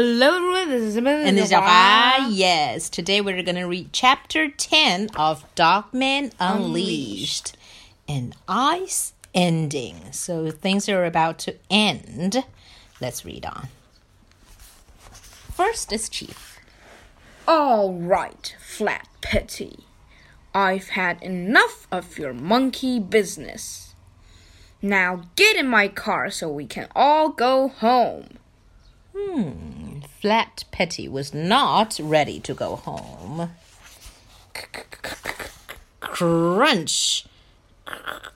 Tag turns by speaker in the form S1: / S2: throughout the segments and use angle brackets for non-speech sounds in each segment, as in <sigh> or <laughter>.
S1: Hello everyone, this is Amanda
S2: And this is Alpha. Yes, today we're going to read chapter 10 of Dogman Unleashed. An ice ending. So things are about to end. Let's read on. First is Chief.
S1: All right, Flat Petey. I've had enough of your monkey business. Now get in my car so we can all go home.
S2: Hmm, Flat Petey was not ready to go home. Crunch!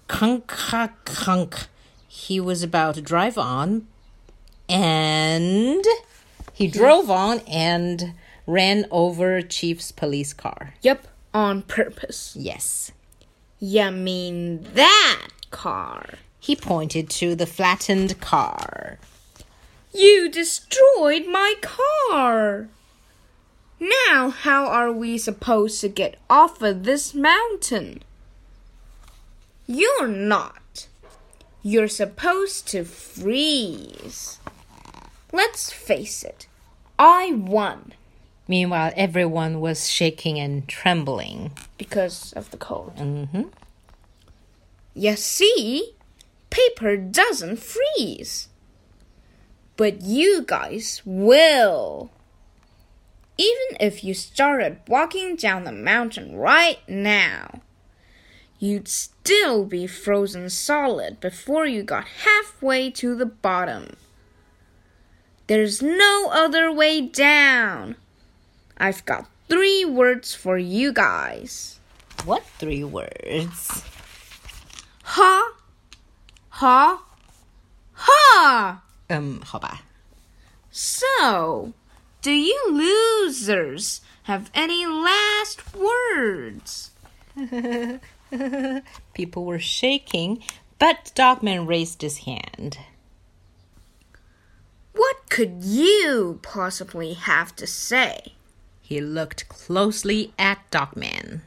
S2: Kunk, kunk. He was about to drive on, and he drove on and ran over Chief's police car.
S1: Yep, on purpose.
S2: Yes.
S1: You mean that car?
S2: He pointed to the flattened car.
S1: You destroyed my car! Now, how are we supposed to get off of this mountain? You're not. You're supposed to freeze. Let's face it, I won
S2: Meanwhile, everyone was shaking and trembling.
S1: because of the cold.
S2: Mm-hmm.
S1: You see, paper doesn't freeze. But you guys will. Even if you started walking down the mountain right now, you'd still be frozen solid before you got halfway to the bottom. There's no other way down. I've got three words for you guys.
S2: What three words?
S1: Ha, ha, ha.
S2: Um, 好吧。
S1: So, do you losers have any last words? <laughs>
S2: People were shaking, but Dogman raised his hand.
S1: What could you possibly have to say?
S2: He looked closely at Dogman.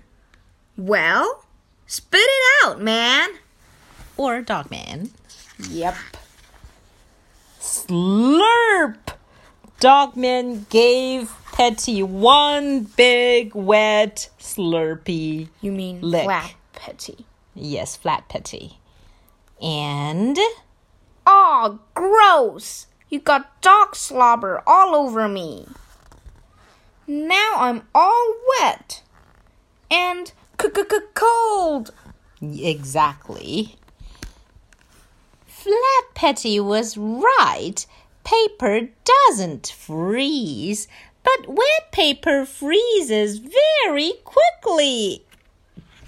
S1: Well, spit it out, man.
S2: Or Dogman.
S1: Yep.
S2: Slurp! Dogman gave Petey one big wet slurpy.
S1: You mean
S2: Lick.
S1: flat petey.
S2: Yes, flat Petey. And
S1: Aw, gross! You got dog slobber all over me. Now I'm all wet. And c-c-c-cold.
S2: Exactly. Flat Petey was right. Paper doesn't freeze, but wet paper freezes very quickly.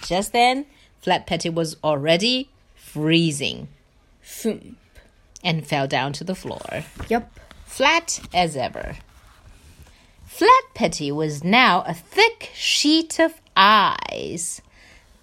S2: Just then, Flat Petey was already freezing
S1: Thump.
S2: and fell down to the floor,
S1: Yep.
S2: flat as ever. Flat Petey was now a thick sheet of ice.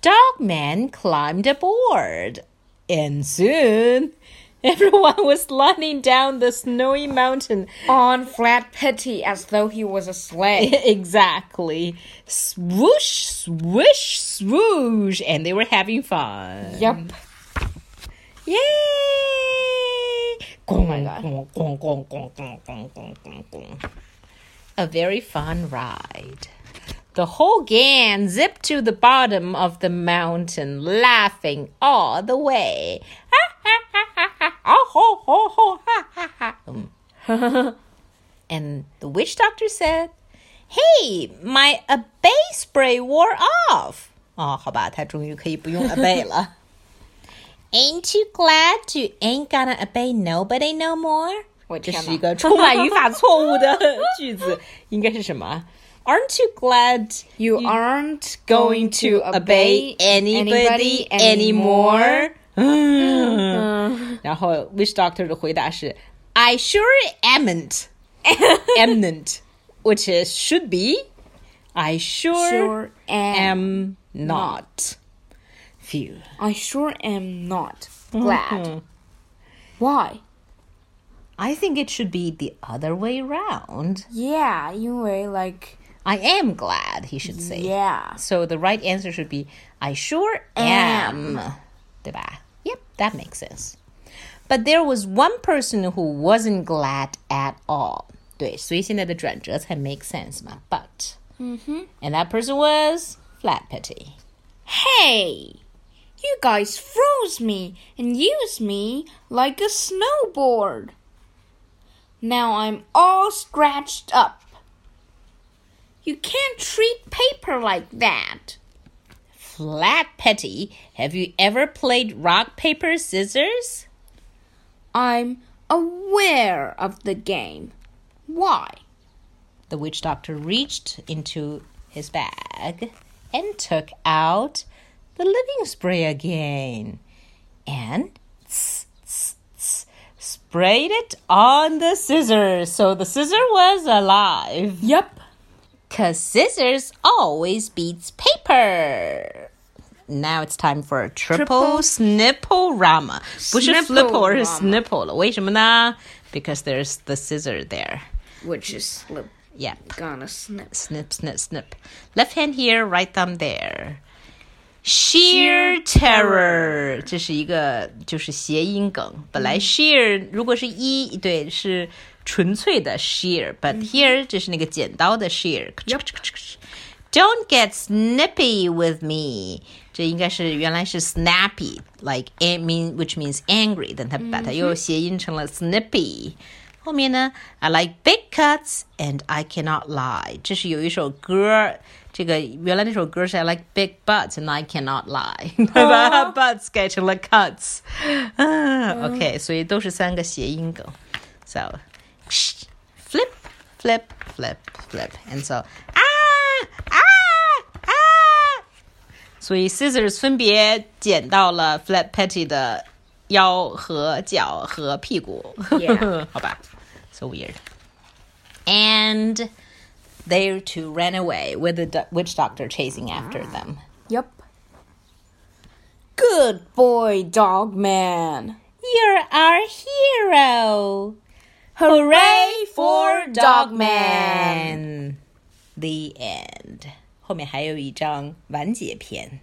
S2: Dogman climbed aboard, and soon <laughs> everyone was sliding down the snowy mountain.
S1: On flat petey as though he was a sleigh. <laughs>
S2: exactly. Swoosh, swish, swoosh, and they were having fun.
S1: yep.
S2: Yay!
S1: Oh my God.
S2: A very fun ride. The whole gang zipped to the bottom of the mountain, laughing all the way. and the witch doctor said, Hey, my obey spray wore off. Oh, <laughs> ain't you glad you ain't gonna obey nobody no more？
S1: 我
S2: 这是一个充满语法错误的句子，应该是什么？？Aren't you glad
S1: You aren't
S2: going to obey anybody anymore？<gasps> 嗯，然后 Witch Doctor 的回答是 I sure amn't amn't <laughs> which is should be I sure,
S1: Sure am
S2: am not. Phew.
S1: I sure am not glad. Why?
S2: I think it should be the other way around.
S1: Yeah, 因为 like
S2: I am glad, he should say.
S1: yeah.
S2: So the right answer should be I sure am. 对吧? Yep, that makes sense. But there was one person who wasn't glad at all. 对，所以现在的转折才 make sense 嘛。But，
S1: 嗯哼。
S2: and that person was Flat Petty.
S1: Hey! You guys froze me and used me like a snowboard. Now I'm all scratched up. You can't treat paper like that.
S2: Flat Petey, have you ever played rock, paper, scissors?
S1: I'm aware of the game. Why?
S2: The witch doctor reached into his bag and took out the living spray again and tss, tss, tss, sprayed it on the scissors. So the scissor was alive.
S1: Yep
S2: Cause scissors always beats paper. Now it's time for a triple,
S1: Triple
S2: snipple-rama. 不是 flipple 而是
S1: Snipple-rama.
S2: snipple 了。为什么呢? Because there's the scissor there.
S1: Which is slip
S2: Yeah.
S1: gonna snip.
S2: Snip, snip, snip. Left hand here, right thumb there. Sheer terror，这是一个就是谐音梗。本来 sheer 如果是一对是 纯粹的 sheer，but here 这是那个剪刀的 sheer。Don't get snippy with me，这应该是原来是 snappy，like a mean which means angry，但他把它又谐音成了 snippy。后面呢，I like big cuts and I cannot lie。这是有一首歌，这个原来那首歌是 I like big butts and I cannot lie，把 butts <laughs> 改成了 cuts。啊，OK，所以都是三个谐音梗。So flip, flip, flip, flip, and so 啊啊啊！所以 scissors 分别剪到了 Flat Petty 的腰和脚和屁股。
S1: Yeah. <laughs>
S2: 好吧，so weird. And they two ran away with the do- witch doctor chasing after them.
S1: Yep. Good boy, dog man.
S2: You're our hero!
S1: Hooray for Dogman!
S2: The end. 后面还有一张完结篇。